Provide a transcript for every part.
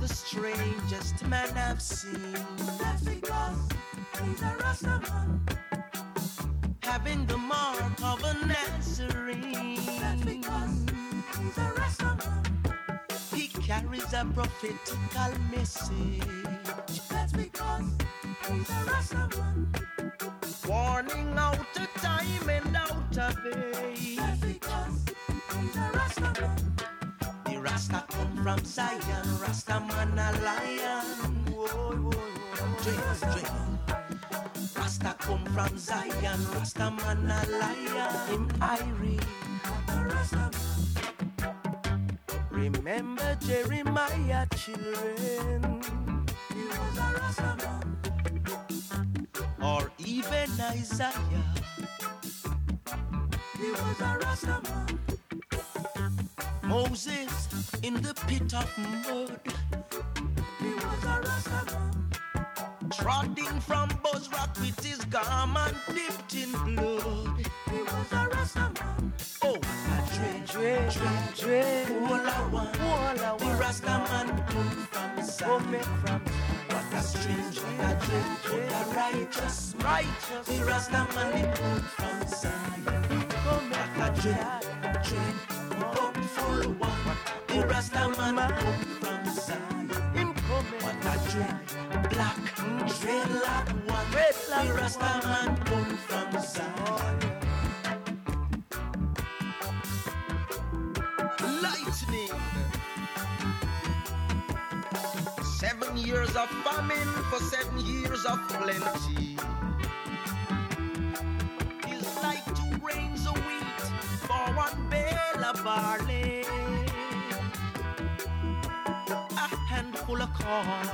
the Rasta man at all. That's the strangest man I've seen. That's because he's a Rasta man having the mark of a Nazarene. That's because he's a Rastaman. He carries a prophetical message. That's because he's a Rastaman. Warning out of time and out of age. Rasta come from Zion, Rastaman a lion. Whoa, whoa, whoa. Rasta come from Zion, Rasta man a lion. Him Irie, a Remember Jeremiah, children. He was a Rasta man. Or even Isaiah. He was a Rasta man. Moses in the pit of mud. He was a Rasta man. Trotting from Buzz Rock with his garment dipped in blood. He was a Rastaman. Oh, a dread, dread, dread, dread. All I want, all I. The Rastaman come from Zion. from What a strange, what a dread, what a righteous, righteous. The Rastaman come from Zion. What a dread, dread, hopeful one. The Rastaman come from Zion. Coming. What a dread, black, dreadlock one. Dreadlock the Rastaman come from Zion. Lightning. Seven years of famine for seven years of plenty. Is like two grains of wheat for one bale of barley. Handful of corn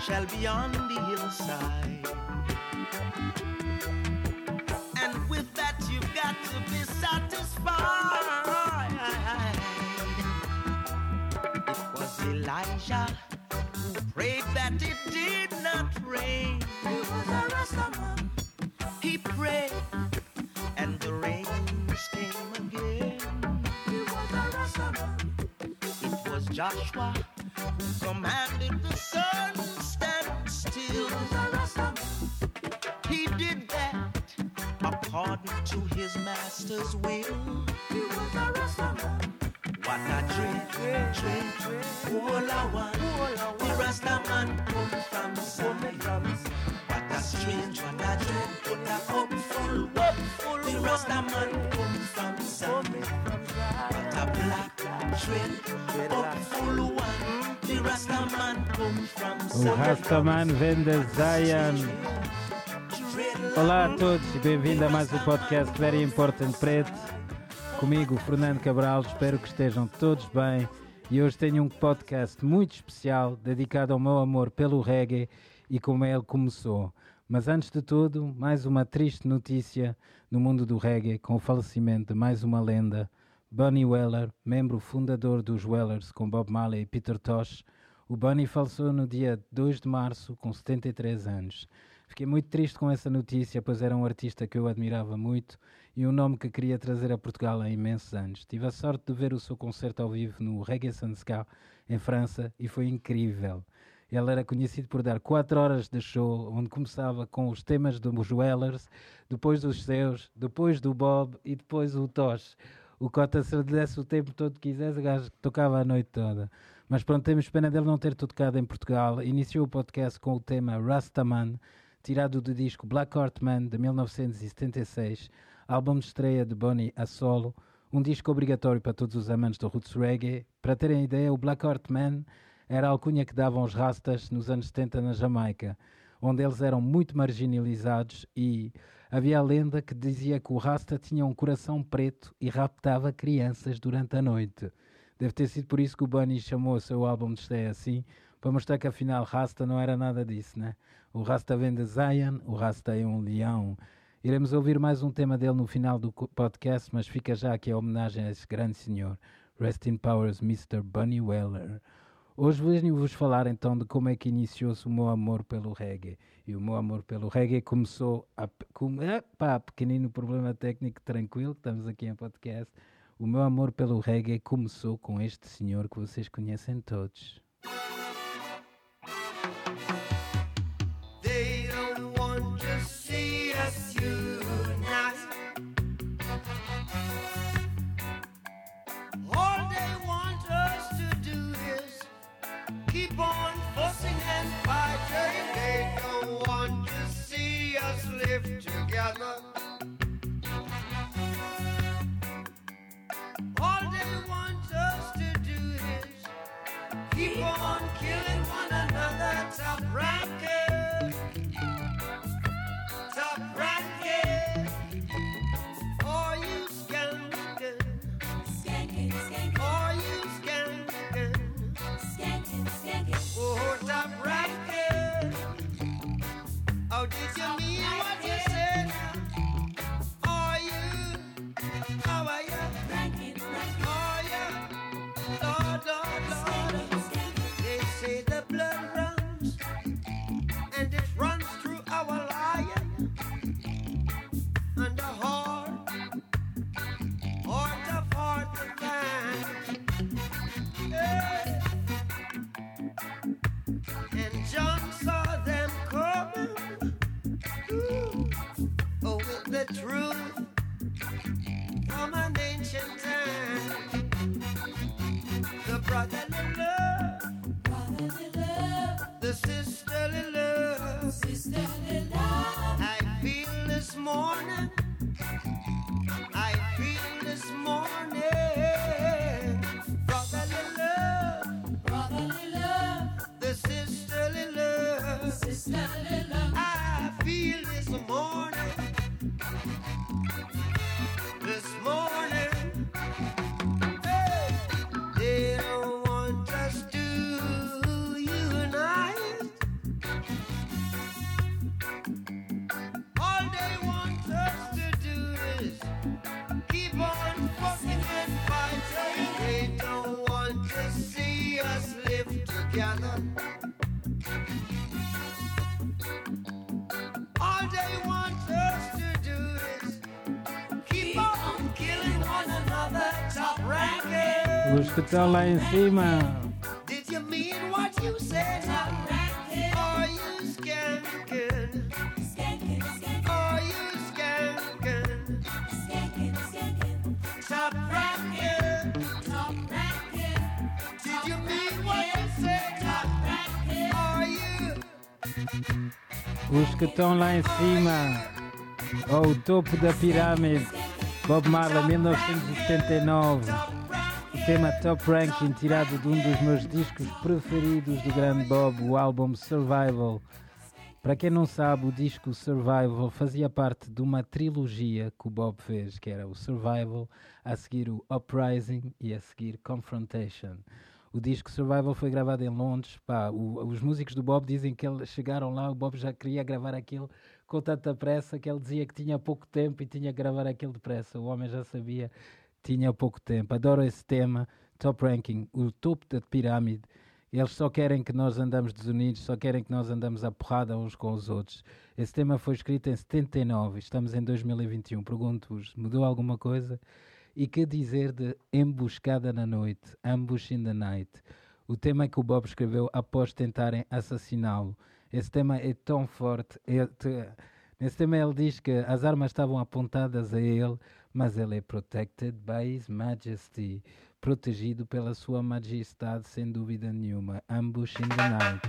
shall be on the hillside. And with that, you've got to be satisfied. It was Elijah who prayed that it did not rain. He was a Rastaman. He prayed, and the rains came again. He was a Rastaman. It was Joshua his master's will. He was a Rastaman. What a dream, dream, dream, dream. All I want, the Rastaman come from Zion. What a strange, what a dream, what a hopeful, hopeful. The Rastaman come from Zion. What a black dream, hopeful one. The Rastaman come from O oh, Zion. Rastaman vem de Zion. Olá a todos e bem-vindo a mais um podcast Very Important Preto. Comigo, Fernando Cabral, espero que estejam todos bem e hoje tenho um podcast muito especial dedicado ao meu amor pelo reggae e como ele começou. Mas antes de tudo, mais uma triste notícia no mundo do reggae com o falecimento de mais uma lenda, Bunny Weller, membro fundador dos Wellers com Bob Marley e Peter Tosh. O Bunny faleceu no dia 2 de março com 73 anos. Fiquei muito triste com essa notícia, pois era um artista que eu admirava muito e um nome que queria trazer a Portugal há imensos anos. Tive a sorte de ver o seu concerto ao vivo no Reggae Sanska, em França, e foi incrível. Ele era conhecido por dar quatro horas de show, onde começava com os temas dos Wellers, depois dos seus, depois do Bob e depois o Tosh. O Cota, se lhe desse o tempo todo que quisesse, o gajo tocava a noite toda. Mas pronto, temos pena dele não ter tocado em Portugal. Iniciou o podcast com o tema Rastaman, tirado do disco Black Heart Man de 1976, álbum de estreia de Bonnie a solo, um disco obrigatório para todos os amantes do roots reggae. Para terem ideia, o Black Heart Man era a alcunha que davam os rastas nos anos 70 na Jamaica, onde eles eram muito marginalizados e havia a lenda que dizia que o rasta tinha um coração preto e raptava crianças durante a noite. Deve ter sido por isso que o Bunny chamou o seu álbum de estreia assim, para mostrar que afinal Rasta não era nada disso, né? O Rasta vem de Zion, o Rasta é um leão. Iremos ouvir mais um tema dele no final do podcast, mas fica já aqui a homenagem a esse grande senhor. Rest in Powers, Mr. Bunny Weller. Hoje venho-vos falar então de como é que iniciou-se o meu amor pelo reggae. E o meu amor pelo reggae começou a. Com, epá, pequenino problema técnico, tranquilo, estamos aqui em podcast. O meu amor pelo reggae começou com este senhor que vocês conhecem todos. the truth. Top ranking. Are you? Os que estão lá em cima. Ao topo da pirâmide. Bob Marley, 1979 tema Top Ranking tirado de um dos meus discos preferidos do grande Bob, o álbum Survival. Para quem não sabe, o disco Survival fazia parte de uma trilogia que o Bob fez, que era o Survival, a seguir o Uprising e a seguir Confrontation. O disco Survival foi gravado em Londres. Pá, o, os músicos do Bob dizem que eles chegaram lá, o Bob já queria gravar aquilo com tanta pressa que ele dizia que tinha pouco tempo e tinha que gravar aquilo depressa. O homem já sabia tinha pouco tempo. Adoro esse tema, Top Ranking, o topo da pirâmide. Eles só querem que nós andamos desunidos, só querem que nós andamos a porrada uns com os outros. Esse tema foi escrito em 79, estamos em 2021. Pergunto-vos, mudou alguma coisa? E que dizer de Emboscada na Noite, Ambush in the Night? O tema que o Bob escreveu após tentarem assassiná-lo. Esse tema é tão forte. É, te, nesse tema ele diz que as armas estavam apontadas a ele, mas ele é protected by His Majesty, protegido pela Sua Majestade, sem dúvida nenhuma. Ambush in the night.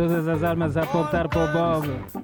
Todas as armas a apontar para o Bob.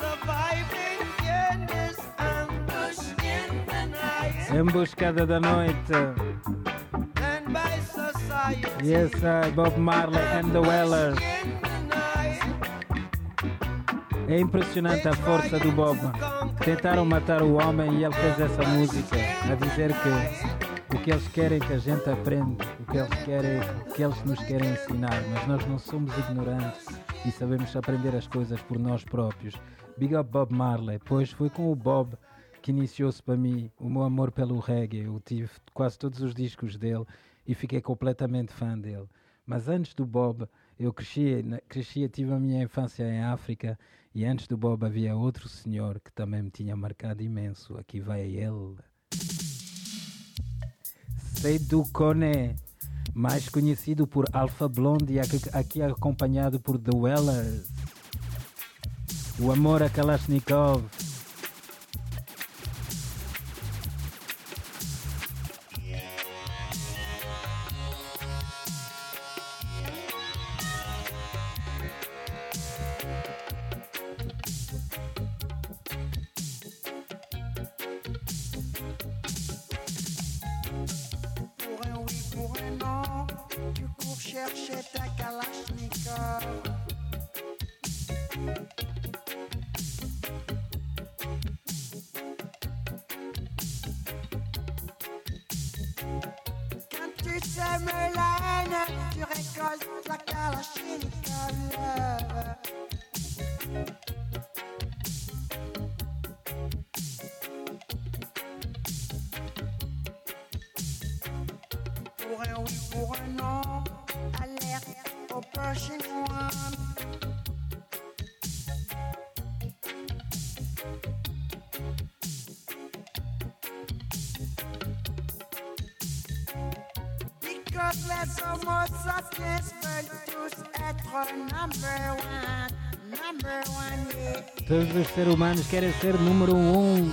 Surviving in this ambush in the night. Emboscada da noite. Yes, I, Bob Marley and the night. É impressionante a força do Bob. Tentaram matar o homem e ele fez essa música a dizer que o que eles querem que a gente aprenda, o que eles querem, o que eles nos querem ensinar, mas nós não somos ignorantes e sabemos aprender as coisas por nós próprios. Big up Bob Marley, pois foi com o Bob que iniciou-se para mim o meu amor pelo reggae. Eu tive quase todos os discos dele e fiquei completamente fã dele. Mas antes do Bob, eu cresci, cresci, tive a minha infância em África e antes do Bob havia outro senhor que também me tinha marcado imenso. Aqui vai ele. Seydou Kone, mais conhecido por Alpha Blondy, aqui, aqui acompanhado por The Wellers. O amor a Kalashnikov. Tu sèmes la haine, tu récoltes la Kalachnikov. Sapiens veulent tous être number one, number one, yeah. Todos os seres humanos querem ser número um.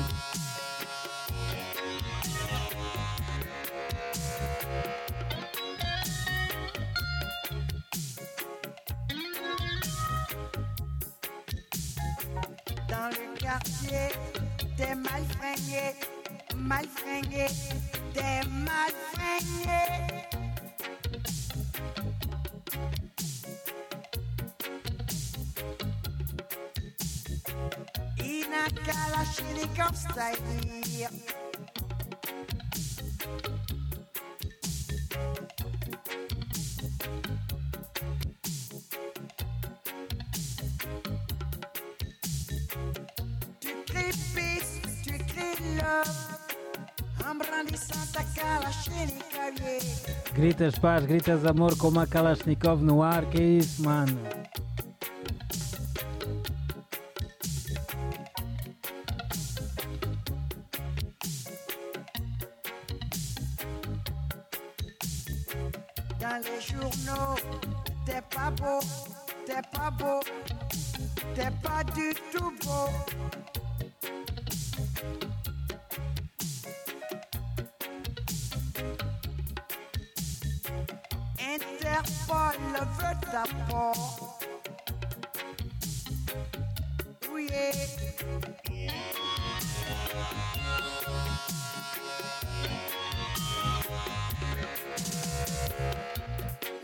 Gritas paz, gritas amor com uma Kalashnikov no ar. Que é isso, mano? Dans les journaux, t'es pas beau, t'es pas beau, t'es pas du tout beau. pas le veut ta peau. Oui.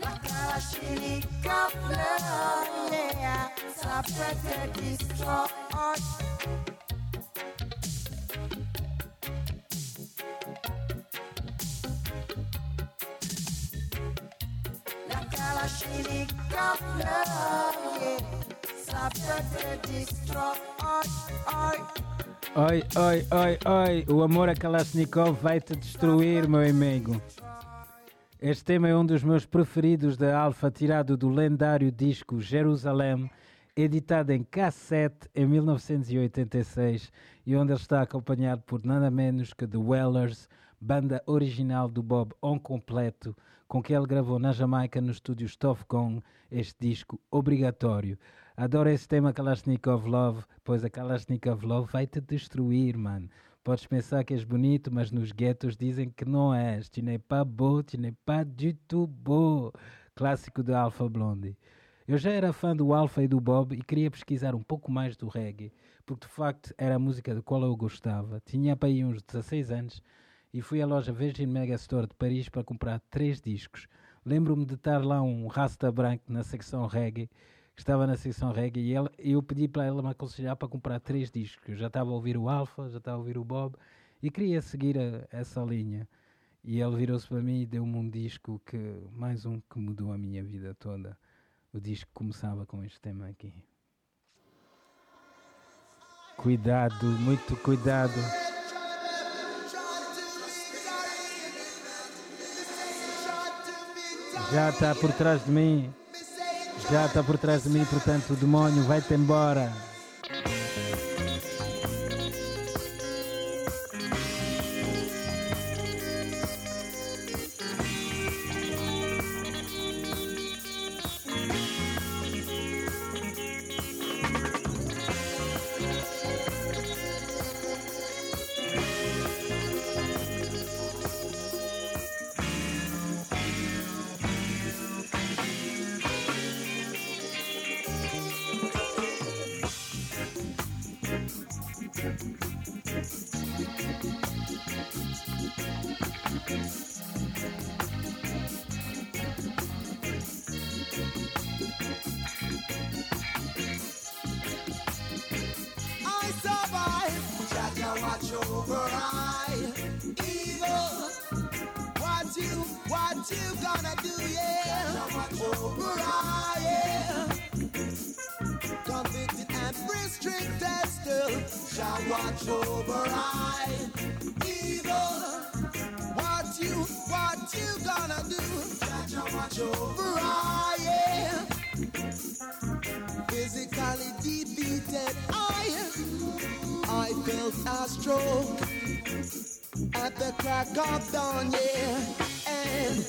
La chimique en fleur, ça peut te distraire. Oi, oi, oi, oi, o amor a Kalashnikov vai te destruir, meu amigo. Este tema é um dos meus preferidos da Alfa, tirado do lendário disco Jerusalém, editado em cassete em 1986 e onde ele está acompanhado por nada menos que The Wellers, banda original do Bob on completo, com que ele gravou na Jamaica no estúdio Stuff este disco obrigatório. Adoro esse tema Kalashnikov Love, pois a Kalashnikov Love vai te destruir, mano. Podes pensar que és bonito, mas nos guetos dizem que não és. Tu n'es pas beau, tu n'es pas du tout beau. Clássico de Alpha Blondie. Eu já era fã do Alpha e do Bob e queria pesquisar um pouco mais do reggae, porque de facto era a música de qual eu gostava. Tinha para aí uns 16 anos e fui à loja Virgin Megastore de Paris para comprar três discos. Lembro-me de estar lá um rasta branco na secção reggae, que estava na secção reggae, e ele, eu pedi para ela me aconselhar para comprar três discos. Eu já estava a ouvir o Alpha, já estava a ouvir o Bob, e queria seguir a, essa linha. E ele virou-se para mim e deu-me um disco que, mais um que mudou a minha vida toda. O disco começava com este tema aqui. Cuidado, muito cuidado. Já está por trás de mim. Já está por trás de mim, portanto o demônio vai-te embora. watch over I evil. What you, what you gonna do? Jaja, watch over I, yeah. Physically defeated I, I felt a stroke at the crack of dawn, yeah. And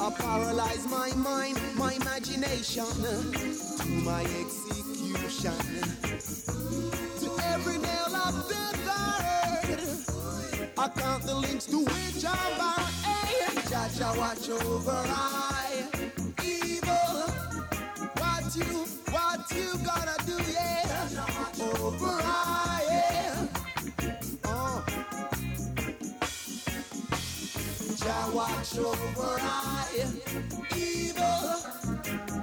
I paralyzed my mind, my imagination to my execution to every nail I count the links to which I bound. Hey, Jaja, watch over I. Evil, what you, what you gonna do? Yeah, Jaja, watch over I. Yeah. Uh. Oh. Jaja, watch over I. Evil,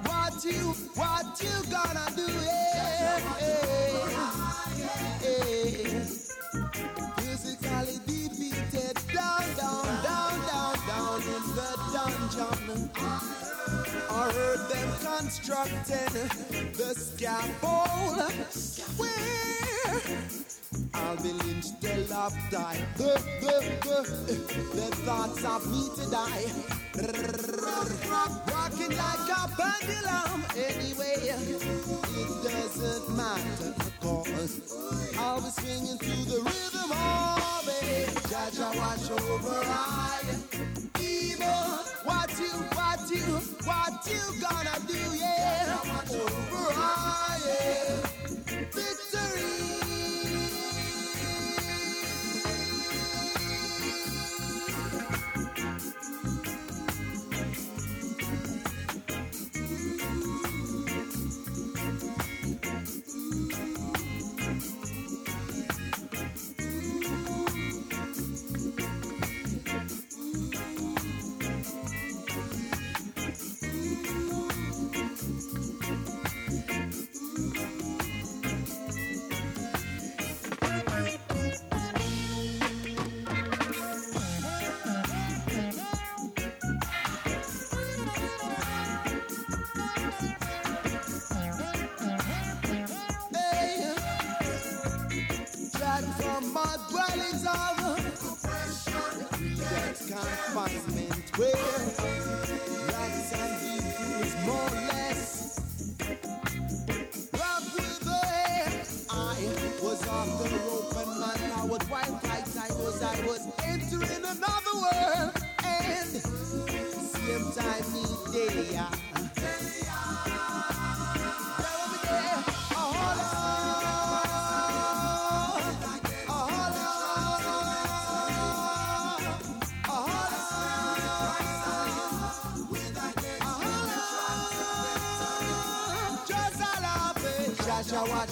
what you, what you gonna do? Yeah. Jaja, scaffold where I'll be lynched till I've. The, the, the, the thoughts of me to die. Rocking like a pendulum. Anyway, it doesn't matter, cause I'll be swinging to the rhythm of it. Jaja, watch over I what you gonna do, yeah?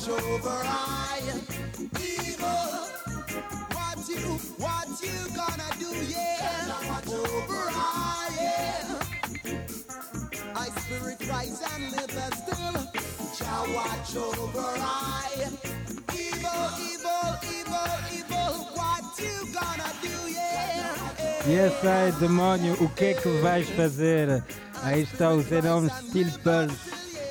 Watch over I evil. What you, what you gonna do? Yeah, over I. Yeah. I spirit rise and live as still. Jah watch over I evil, evil, evil, evil. What you gonna do? Yeah. Yes, demônio, o que é que vais fazer? Aí está o Zenome Steel.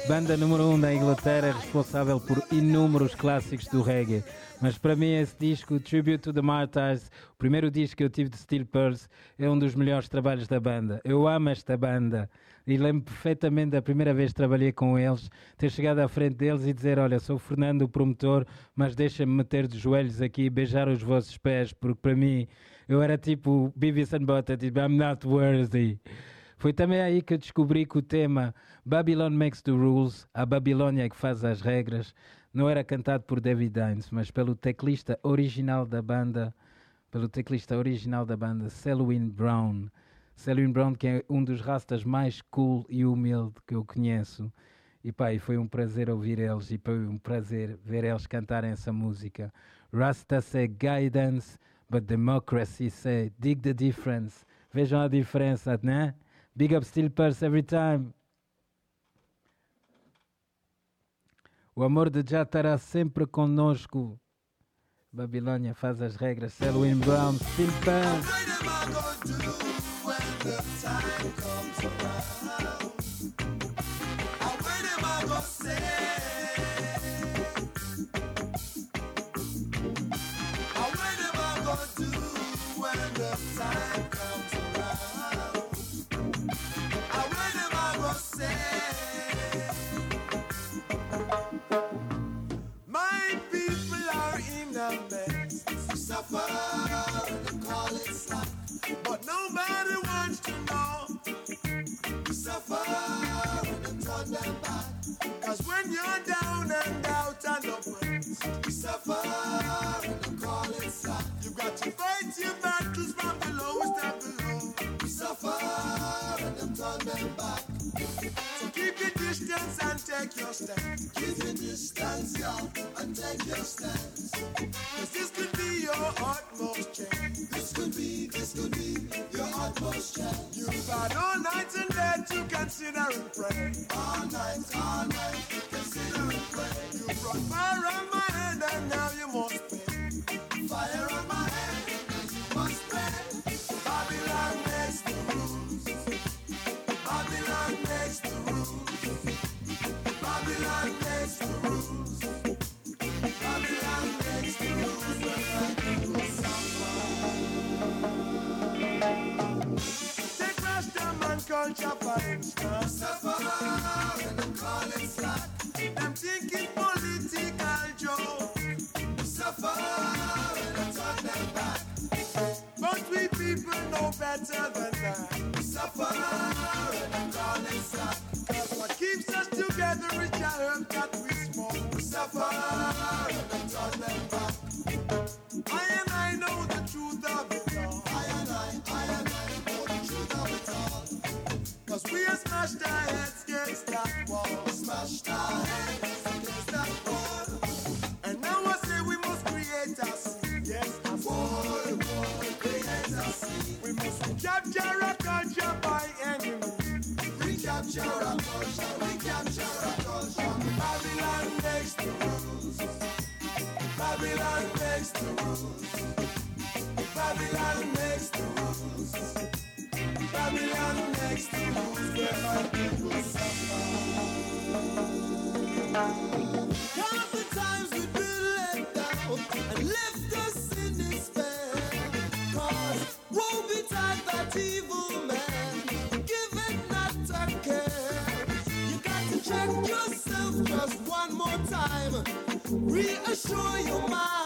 Banda número 1 um da Inglaterra, responsável por inúmeros clássicos do reggae. Mas para mim esse disco, Tribute to the Martyrs, o primeiro disco que eu tive de Steel Pulse, é um dos melhores trabalhos da banda. Eu amo esta banda e lembro perfeitamente da primeira vez que trabalhei com eles, ter chegado à frente deles e dizer, olha, sou o Fernando, o promotor, mas deixa-me meter de joelhos aqui e beijar os vossos pés, porque para mim eu era tipo Beavis and Butthead, tipo, I'm not worthy. Foi também aí que eu descobri que o tema Babylon Makes the Rules, a Babilônia que faz as regras, não era cantado por David Dines, mas pelo teclista original da banda, pelo teclista original da banda, Selwyn Brown. Selwyn Brown, que é um dos rastas mais cool e humilde que eu conheço. E pá, e foi um prazer ouvir eles e foi um prazer ver eles cantarem essa música. Rasta say guidance, but democracy say dig the difference. Vejam a diferença, né? Big up Steel Purse every time. O amor de Já estará sempre conosco. Babilônia faz as regras. Selwyn Brown, Steel Purse. For instance. Suffer and them call it slack. Them thinking political joke. Suffer and them turn them back. But we people know better than that. Suffer and them call it slack. What keeps us together is the herb that we smoke. Suffer smashed our heads against. Smashed our heads against. And now I say we must create scene. Yes, a boy, boy, create scene. We must recapture our culture by any means. Recapture our culture, recapture our culture. Babylon makes the rules. Babylon makes the rules. Babylon makes the rules. Babylon makes the rules where my people suffer. Come the times we've been let down and left us in despair. Cause woe betide that evil man, give it not a care. You got to check yourself just one more time, reassure your mind.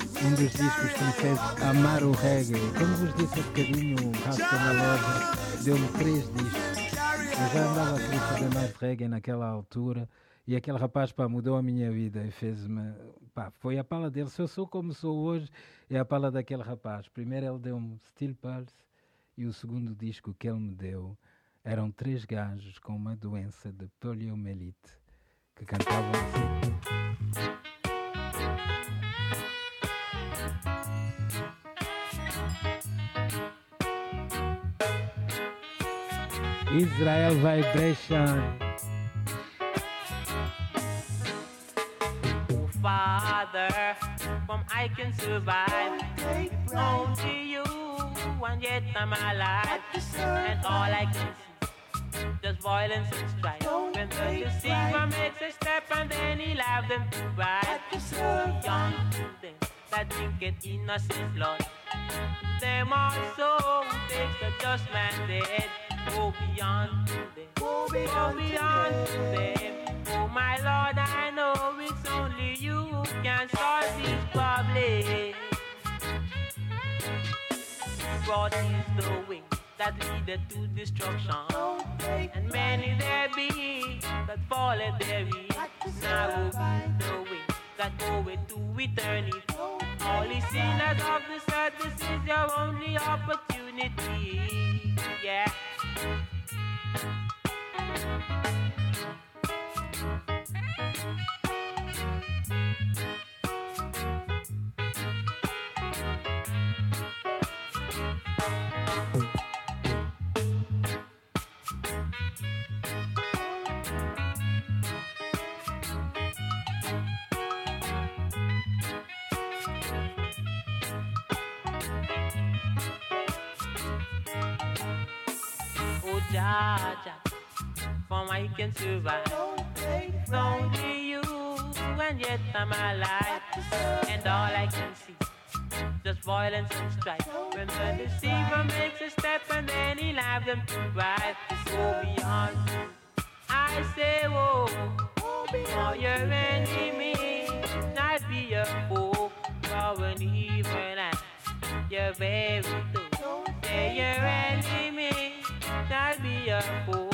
Um dos discos que me fez amar o reggae. Como vos disse há bocadinho, o Rasta na loja deu-me três discos. Eu já andava a querer fazer mais reggae naquela altura. E aquele rapaz, pá, mudou a minha vida e fez-me. Foi a pala dele. Se eu sou como sou hoje, é a pala daquele rapaz. Primeiro ele deu-me Steel Pulse e o segundo disco que ele me deu eram três gajos com uma doença de poliomielite que cantavam assim. Israel Vibration. Oh, Father, from I can survive. Only you, and yet I'm alive. And all I can see, just violence and strife. When the deceiver makes a step and then he'll have them to ride. Young them that drink it innocent blood. Them also takes the just man dead. Go beyond to them. Go beyond to them. Oh my Lord, I know it's only you who can solve this problem. Broad is the way that leadeth to destruction. And many there be that falleth therein. Narrow is the way that goeth to eternity. The sinners of the earth, this is your only opportunity. Yeah. Oh, Jaja, from I can survive. Only you, and yet I'm alive. And all I can see, just violence and strife. When the deceiver makes a step, and then he'll have them to ride. Go beyond. I say, whoa, for your enemy, not be your foe. For an evil and you're very true. Say your enemy, I'll be a fool.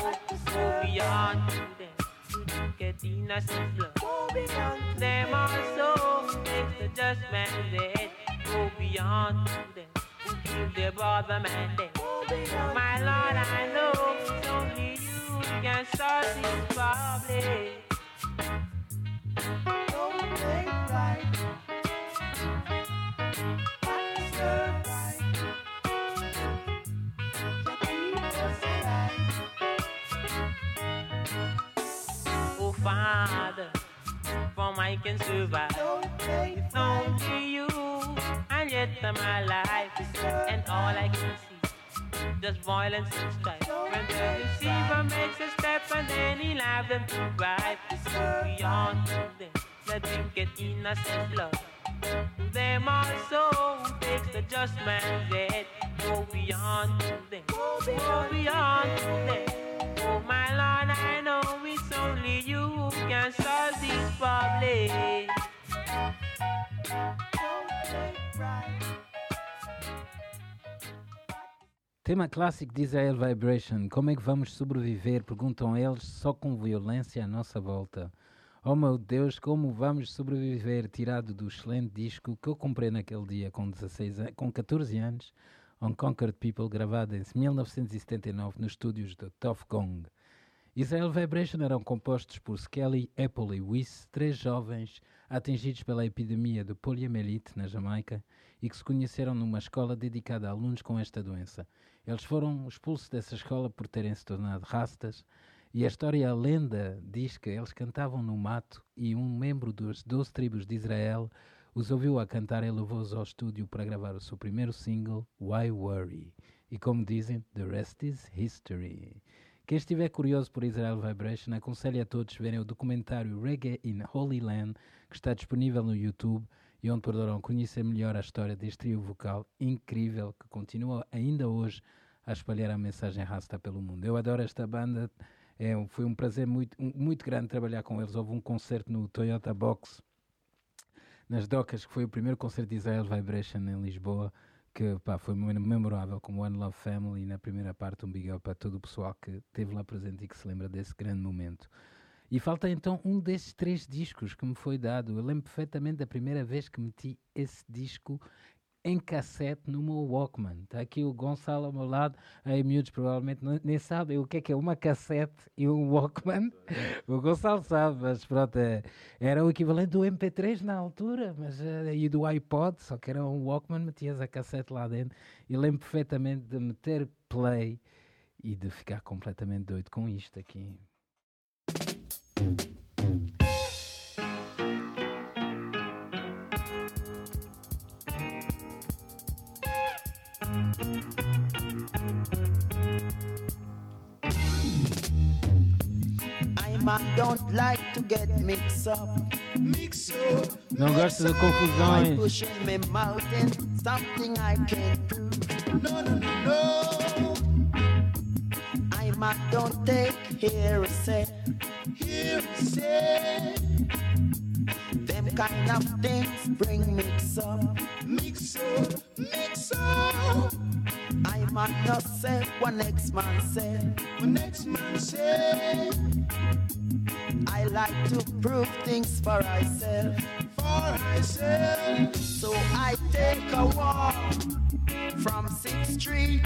Moving on to them. Get innocent love. Moving on to them also. Make the just man dead. Go beyond to them. Give the brother man dead. My Lord, I know it's only you can solve this problem. Don't take life. I can survive. It's only you, and yet I'm alive. And all I can see, just violence and strife. When the deceiver makes a step, and then he'll have them to ride. Go beyond to them, let them get innocent blood. Them also takes the just man's head. Go oh, beyond to them, go beyond to them. Oh my Lord, I know it's only you who can solve this problem. Tema clássico de Israel Vibration. Como é que vamos sobreviver? Perguntam eles, só com violência à nossa volta. Oh meu Deus, como vamos sobreviver? Tirado do excelente disco que eu comprei naquele dia com, 16 an- com 14 anos, Unconquered People, gravado em 1979 nos estúdios de Tough Gong. Israel Vibration eram compostos por Skelly, Apple e Wyss, três jovens atingidos pela epidemia de poliomielite na Jamaica e que se conheceram numa escola dedicada a alunos com esta doença. Eles foram expulsos dessa escola por terem se tornado rastas E a história, a lenda, diz que eles cantavam no mato e um membro das 12 tribos de Israel os ouviu a cantar e levou-os ao estúdio para gravar o seu primeiro single, Why Worry? E como dizem, the rest is history. Quem estiver curioso por Israel Vibration, aconselho a todos verem o documentário Reggae in Holy Land, que está disponível no YouTube e onde poderão conhecer melhor a história deste trio vocal incrível que continua ainda hoje a espalhar a mensagem rasta pelo mundo. Eu adoro esta banda, é, foi um prazer muito, muito grande trabalhar com eles. Houve um concerto no Toyota Box nas Docas, que foi o primeiro concerto de Israel Vibration em Lisboa, que pá, foi memorável, como One Love Family, na primeira parte um big up para todo o pessoal que esteve lá presente e que se lembra desse grande momento. E falta então um desses três discos que me foi dado. Eu lembro perfeitamente da primeira vez que meti esse disco em cassete no meu Walkman. Está aqui o Gonçalo ao meu lado. Aí, miúdos, provavelmente nem sabem o que é que é uma cassete e um Walkman. O Gonçalo sabe, mas pronto, é, era o equivalente do MP3 na altura mas, uh, e do iPod, só que era um Walkman, metias a cassete lá dentro. E lembro perfeitamente de meter play e de ficar completamente doido com isto aqui. Don't like to get mixed up. Mix up. Não gosto confusões. Pushing me mountain, something I can't do. No, no, no, no. I'm a don't take hearsay. Hearsay. Them kind of things bring mix up. Mix up, mix up. I might not say what next man said. What next man said. I like to prove things for myself. For myself. So I take a walk from 6th Street,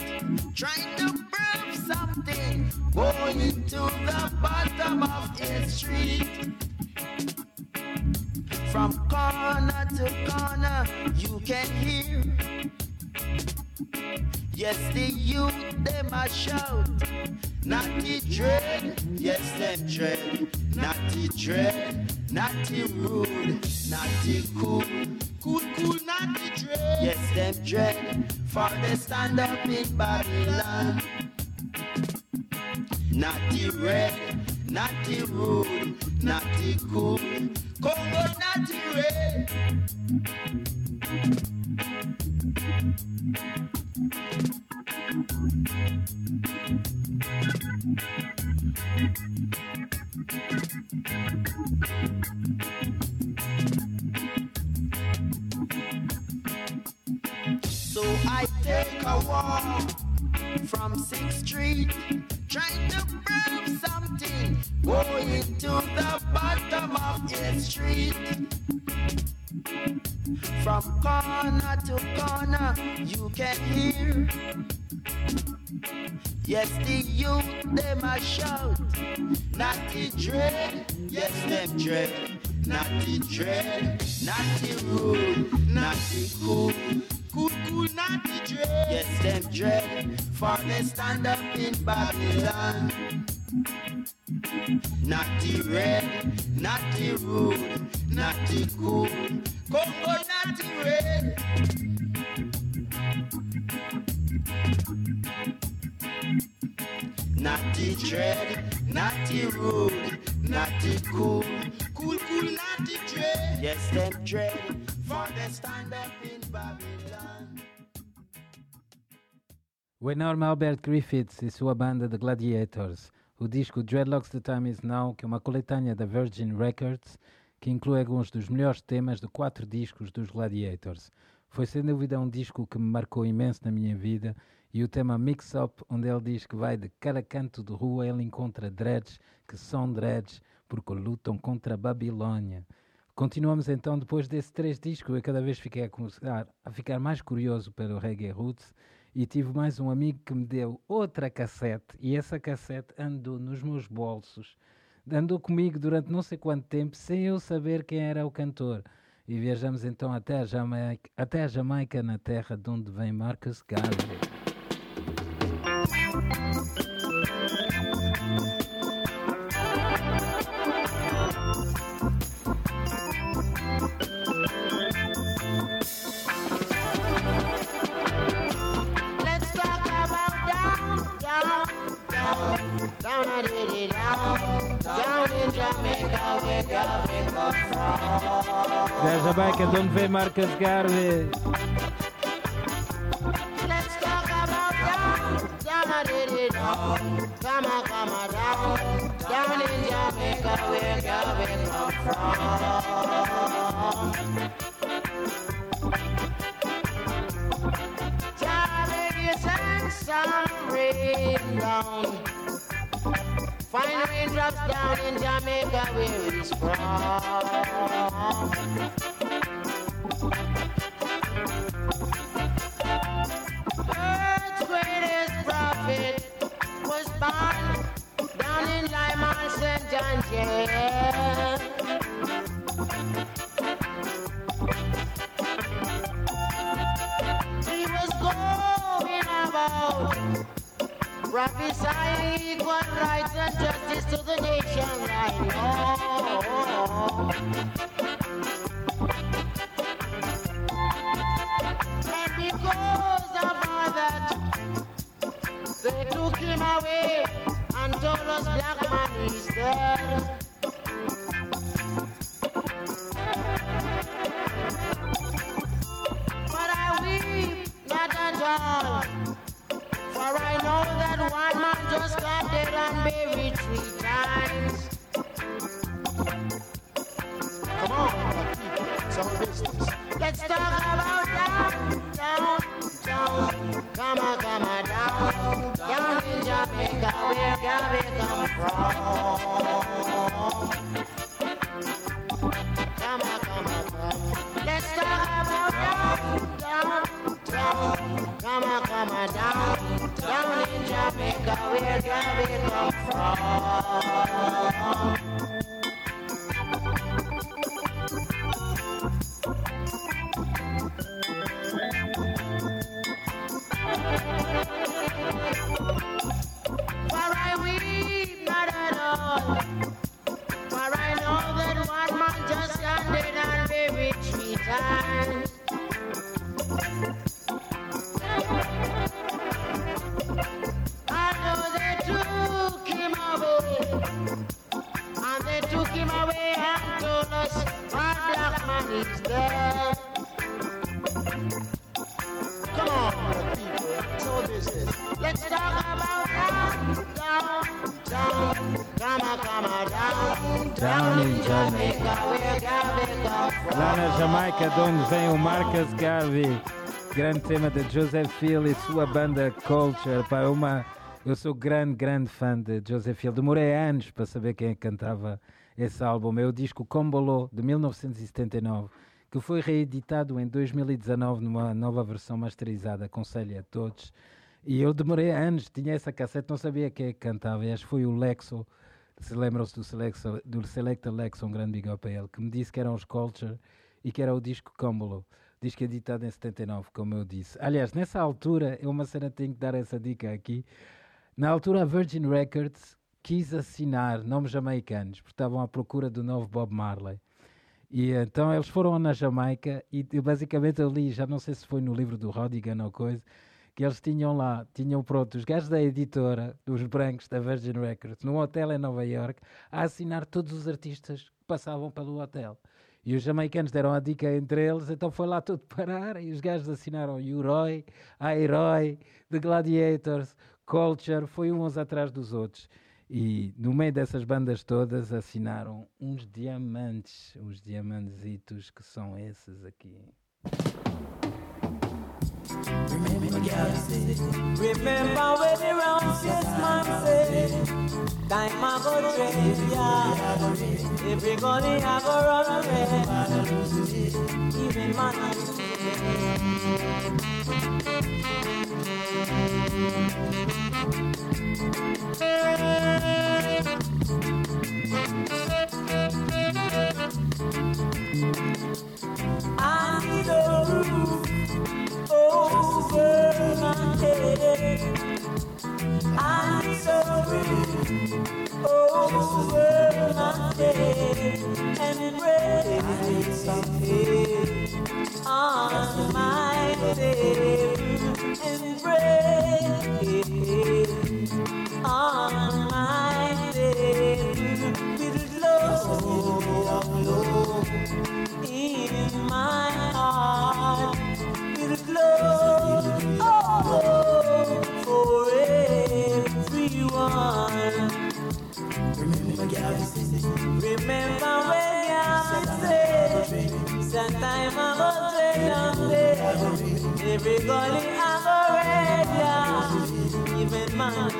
trying to prove something. Going to the bottom of 8th Street. From corner to corner, you can hear. Yes, the youth, them a shout. Not the dread, yes, them dread. Not the dread, not the rude, not the cool. Cool, cool, not the dread. Yes, them dread. For they stand up in Babylon. Not the red, not the rude, not the cool. Congo, not the red. From 6th Street, trying to prove something, going to the bottom of 8th Street. From corner to corner, you can hear. Yes, the youth, them a shout. Not the dread, yes, them dread. Not the dread, not the rude, not the cool. Cool, cool, not the dread. Yes, them dread. For they stand up in Babylon. Not the red, not the rude, not the cool. Congo, not the red. Not the dread, not the rude, not the cool. Cool, cool, not the dread. Yes, them dread. For they stand up in Babylon. O enorme Albert Griffiths e sua banda The Gladiators. O disco Dreadlocks The Time Is Now, que é uma coletânea da Virgin Records, que inclui alguns dos melhores temas de quatro discos dos Gladiators. Foi sem dúvida um disco que me marcou imenso na minha vida e o tema Mix Up, onde ele diz que vai de cada canto de rua, ele encontra dreads que são dreads porque lutam contra a Babilônia. Continuamos então depois desses três discos, eu cada vez fiquei a, começar a ficar mais curioso pelo reggae roots e tive mais um amigo que me deu outra cassete e essa cassete andou nos meus bolsos andou comigo durante não sei quanto tempo sem eu saber quem era o cantor. E viajamos então até a Jamaica, até a Jamaica na terra de onde vem Marcus Garvey. Jamaica, de onde vem Marcus Garvey? Let's talk about down. Come on, come in Jamaica, where Garvey come from. Jamaica send some rain down. Fine raindrops down in Jamaica where it's from. Rights and justice to the nation, I know. Oh, oh, oh. Marcus Garvey. Grande tema de Joseph Hill e sua banda Culture. Pá, uma, eu sou grande, grande fã de Joseph Hill. Demorei anos para saber quem é cantava esse álbum. É o disco Combolo, de 1979, que foi reeditado em 2019 numa nova versão masterizada. Aconselho a todos. E eu demorei anos, tinha essa cassete, não sabia quem é cantava. E acho que foi o Lexo, se lembram-se do, do Selecta Lexo, um grande big up a ele, que me disse que eram os Culture e que era o disco Combolo. Disco editado em 79, como eu disse. Aliás, nessa altura, é uma cena que tenho que dar essa dica aqui. Na altura, a Virgin Records quis assinar nomes jamaicanos, porque estavam à procura do novo Bob Marley. E então eles foram na Jamaica e eu, basicamente eu li, já não sei se foi no livro do Rodigan ou coisa, que eles tinham lá, tinham pronto os gajos da editora, dos brancos da Virgin Records, num hotel em Nova York, a assinar todos os artistas que passavam pelo hotel. E os jamaicanos deram a dica entre eles, então foi lá tudo parar e os gajos assinaram Uroi, Airoi, The Gladiators, Culture, foi uns atrás dos outros. E no meio dessas bandas todas assinaram uns diamantes, uns diamantezitos que são esses aqui. Remember, yes, man say, time I go trade, yeah. Everybody I go run away, even man oh, I I need a roof over my head. I need a roof over my head and on my bed and pray on sometime I go trade on day. Every gully I go. Even man.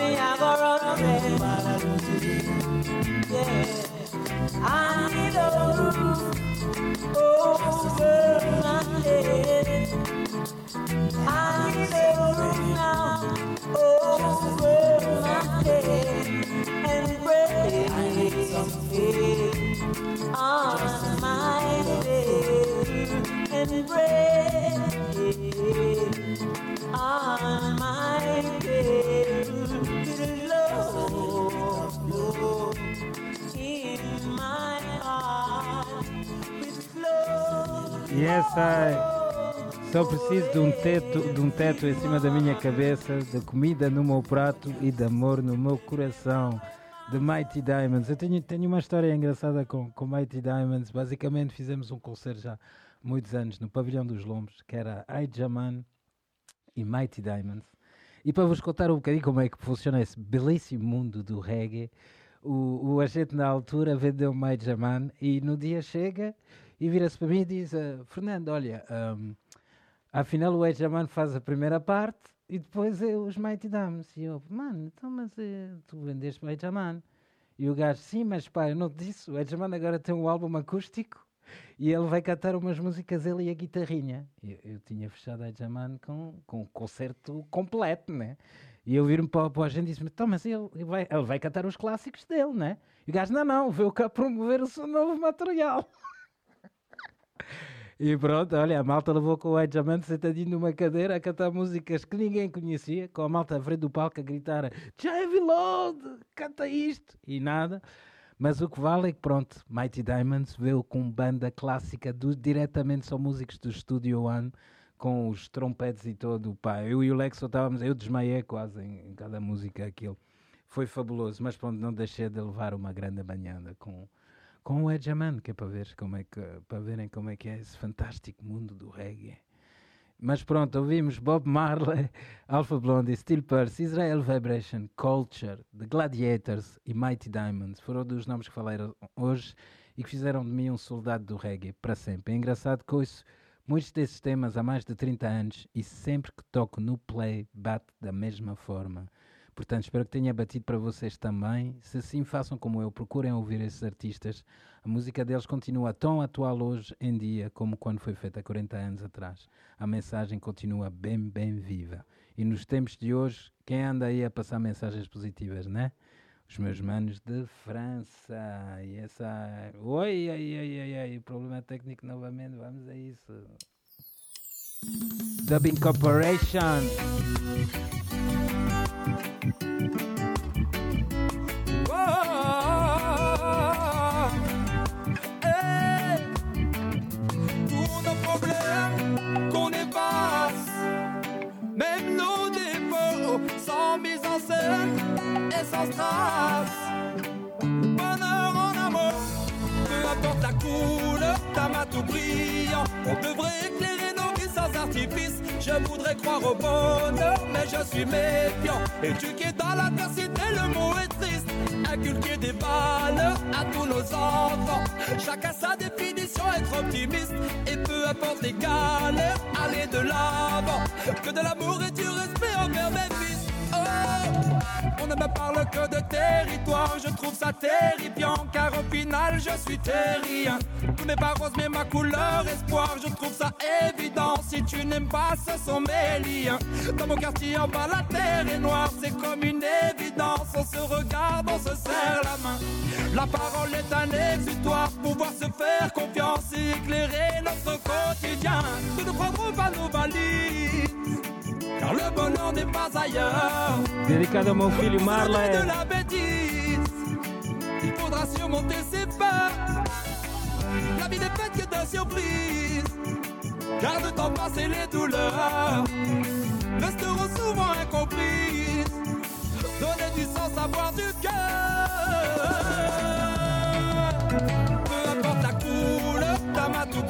yeah. Só preciso de um teto, de um teto em cima da minha cabeça, de comida no meu prato e de amor no meu coração. The Mighty Diamonds. Eu tenho, tenho uma história engraçada com, com Mighty Diamonds. Basicamente fizemos um concerto já há muitos anos no Pavilhão dos Lombos, que era I Jaman e Mighty Diamonds. E para vos contar um bocadinho como é que funciona esse belíssimo mundo do reggae, o, o agente na altura vendeu My Jaman e no dia chega e vira-se para mim e diz: uh, Fernando, olha, um, afinal o Jaman faz a primeira parte e depois é os Mighty Diamonds. E eu, mano, então, mas é, tu vendeste Mighty Man. E o gajo, sim, mas pá, eu não te disse. O Edgeman agora tem um álbum acústico e ele vai cantar umas músicas, ele e a guitarrinha. Eu, eu tinha fechado a Edgeman com, com o concerto completo, né? E eu vir-me para, para a gente e disse: então, mas ele vai, ele vai cantar os clássicos dele, né? E o gajo, não, não, veio cá promover o seu novo material. E pronto, olha, a malta levou com o Edgeman sentadinho numa cadeira a cantar músicas que ninguém conhecia, com a malta à frente do palco a gritar Heavy Load, canta isto! E nada. Mas o que vale é que pronto, Mighty Diamonds veio com banda clássica, do, diretamente são músicos do Studio One, com os trompetes e todo. Pá, eu e o Lexo estávamos, eu desmaiei quase em, em cada música aquilo. Foi fabuloso, mas pronto, não deixei de levar uma grande banhada com com o Edgeman, que é para, ver como é que, para verem como é que é esse fantástico mundo do reggae. Mas pronto, ouvimos Bob Marley, Alpha Blondy, Steel Pulse, Israel Vibration, Culture, The Gladiators e Mighty Diamonds. Foram dos nomes que falei hoje e que fizeram de mim um soldado do reggae para sempre. É engraçado que ouço muitos desses temas há mais de 30 anos e sempre que toco no play bate da mesma forma. Portanto, espero que tenha batido para vocês também. Se assim, façam como eu, procurem ouvir esses artistas. A música deles continua tão atual hoje em dia como quando foi feita há 40 anos atrás. A mensagem continua bem, bem viva. E nos tempos de hoje, quem anda aí a passar mensagens positivas, né? Os meus manos de França. E essa. Oi, ai, ai, ai, ai. Problema técnico novamente. Vamos a isso. Dubbing Corporation. Et sans trace. Bonheur en amour, peu importe couleur, ta main tout brillant. On devrait éclairer nos Je voudrais croire au bonheur, mais je suis méfiant. Es dans l'adversité, le mot est triste. Inculquer des valeurs à tous nos enfants. Chacun sa définition, être optimiste. Et peu importe les galères, aller de l'avant. Que de l'amour et du respect envers mes fils. On ne me parle que de territoire, je trouve ça terrifiant, car au final je suis terrien. Tout n'est pas rose, mais ma couleur espoir, je trouve ça évident. Si tu n'aimes pas, ce sont mes liens. Dans mon quartier en bas, la terre est noire, c'est comme une évidence. On se regarde, on se serre la main. La parole est un exutoire, pouvoir se faire confiance éclairer notre quotidien. Nous ne prendrons pas nos valises car le bonheur n'est pas ailleurs. Dedicado ao meu filho de Marley. la bêtise, il faudra surmonter ses peurs. La vie n'est faite que de surprises, car de temps passé les douleurs resteront souvent incomprises. Donner du sens, avoir du cœur. Peu importe la couleur d'un matou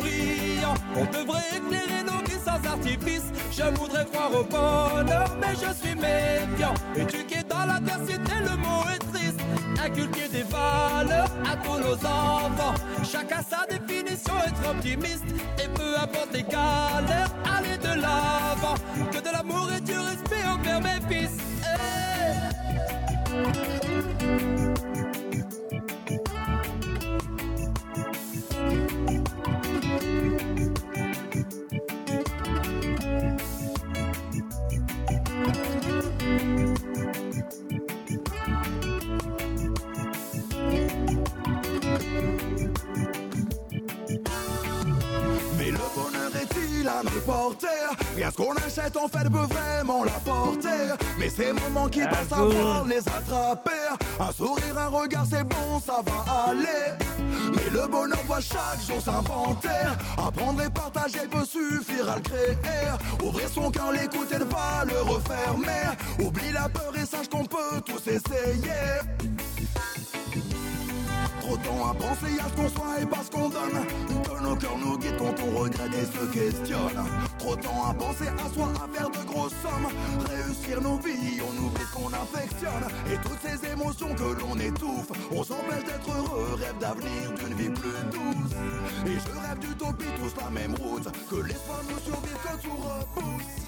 on devrait éclairer nos vies sans artifice. Je voudrais croire au bonheur, mais je suis méfiant. Éduqué dans l'adversité, le mot est triste. Inculquer des valeurs à tous nos enfants. Chacun sa définition, être optimiste. Et peu importe les galères, aller de l'avant. Que de l'amour et du respect envers mes fils. Hey. Reporter Rien ce qu'on achète en fait peut vraiment l'apporter Mais ces moments qui doivent Azul. savoir les attraper. Un sourire, un regard c'est bon ça va aller. Mais le bonheur doit chaque jour s'inventer. Apprendre et partager peut suffire à le créer. Ouvrir son cœur, l'écouter, ne pas le refermer. Oublie la peur et sache qu'on peut tous essayer Trop de temps à penser à ce qu'on soit et pas ce qu'on donne. Que nos cœurs nous guident quand on regrette et se questionne. Trop de temps à penser à soi, à faire de grosses sommes. Réussir nos vies, on oublie ce qu'on affectionne. Et toutes ces émotions que l'on étouffe On s'empêche d'être heureux, rêve d'avenir, d'une vie plus douce. Et je rêve d'utopie, tous la même route. Que l'espoir nous survive, que tout repousse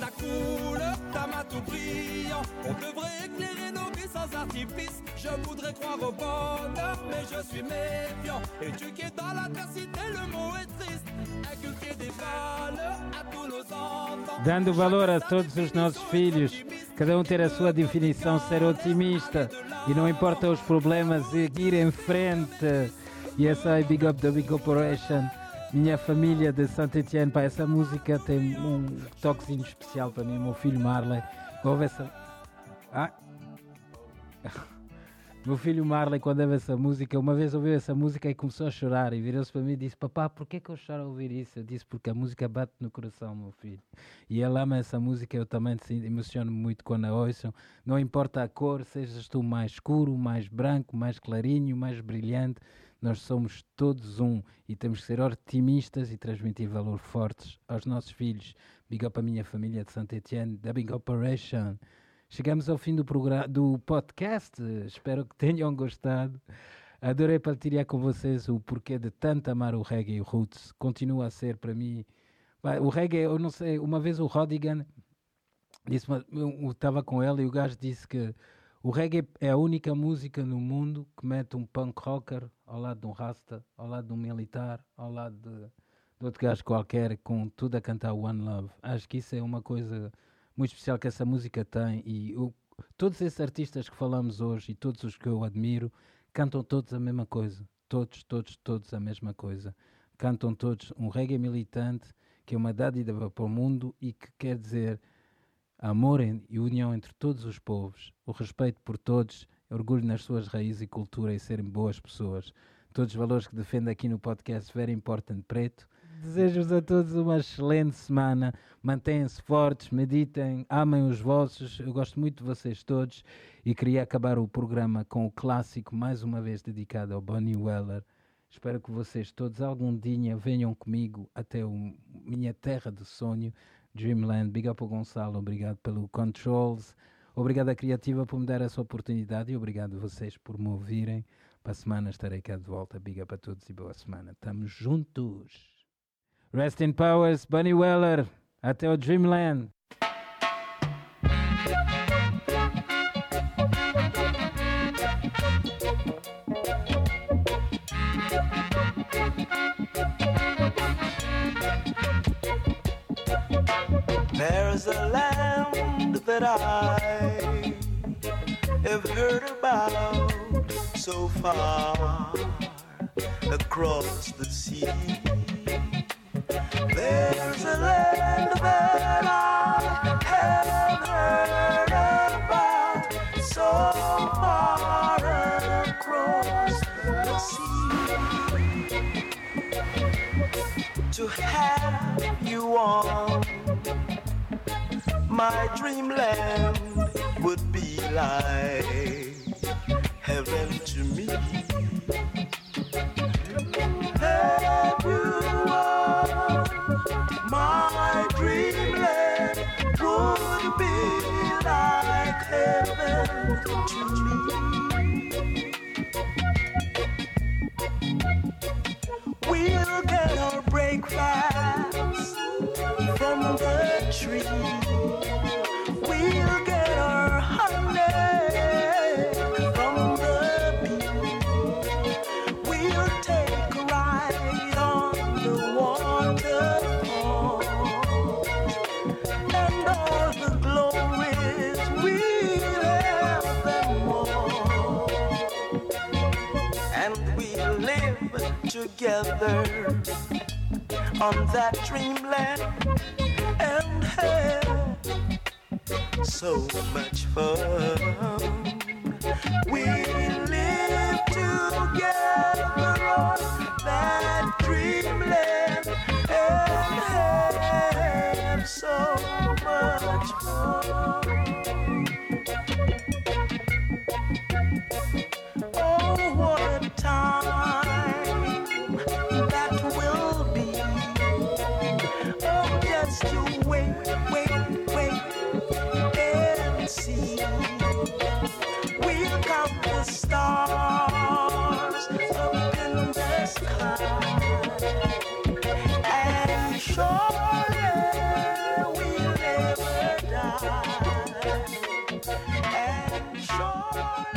La couleur d'un matou brillant, on devrait éclairer nos vies sans artifice. Je voudrais croire au bonheur, mais je suis méfiant. Éduqué dans l'adversité, le mot est triste. Inculquer des valeurs à tous nos enfants. Dando valor a todos os nossos filhos, cada um ter a sua definição, ser otimista e não importa os problemas, seguir em frente. E essa é Big Up da Big Corporation, minha família de Saint Etienne. Pá, essa música tem um toquezinho especial para mim, meu filho Marley. Ouve essa. Ah! Meu filho Marley, quando ouve essa música, uma vez ouviu essa música e começou a chorar e virou-se para mim e disse: Papá, por que, eu choro a ouvir isso? Eu disse: Porque a música bate no coração, meu filho. E ele ama essa música, eu também emociono muito quando a ouço. Não importa a cor, sejas tu mais escuro, mais branco, mais clarinho, mais brilhante, nós somos todos um e temos que ser otimistas e transmitir valor fortes aos nossos filhos. Big up a minha família de Saint Etienne, da Big Operation. Chegamos ao fim do, do podcast. Espero que tenham gostado. Adorei partilhar com vocês o porquê de tanto amar o reggae e o roots. Continua a ser para mim. O reggae, eu não sei, uma vez o Rodigan disse, eu estava com ele e o gajo disse que o reggae é a única música no mundo que mete um punk rocker ao lado de um rasta, ao lado de um militar, ao lado de, de outro gajo qualquer, com tudo a cantar One Love. Acho que isso é uma coisa muito especial que essa música tem e o- todos esses artistas que falamos hoje e todos os que eu admiro cantam todos a mesma coisa. Todos, todos, todos a mesma coisa. Cantam todos um reggae militante que é uma dádiva para o mundo e que quer dizer amor e união entre todos os povos, o respeito por todos, orgulho nas suas raízes e cultura e serem boas pessoas. Todos os valores que defendo aqui no podcast Very Important Preto. Desejo-vos a todos uma excelente semana. Mantenham-se fortes, meditem, amem os vossos. Eu gosto muito de vocês todos e queria acabar o programa com o clássico, mais uma vez dedicado ao Bonnie Weller. Espero que vocês todos algum dia venham comigo até o, minha terra de sonho, Dreamland. Big up ao Gonçalo, obrigado pelo Controls. Obrigado à Criativa por me dar essa oportunidade e obrigado a vocês por me ouvirem. Para a semana estarei cá de volta. Big up a todos e boa semana. Estamos juntos. Rest in Powers, Bunny Weller. Até o Dreamland. There is a land that I have heard about so far across the sea. There's a land that I have heard about so far across the sea. To have you on my dreamland would be like heaven to me. On my dreamland would be like heaven to me. We'll get our breakfast together on that dreamland and have so much fun. We live together on that dreamland and have so much fun. And surely we'll never die. And.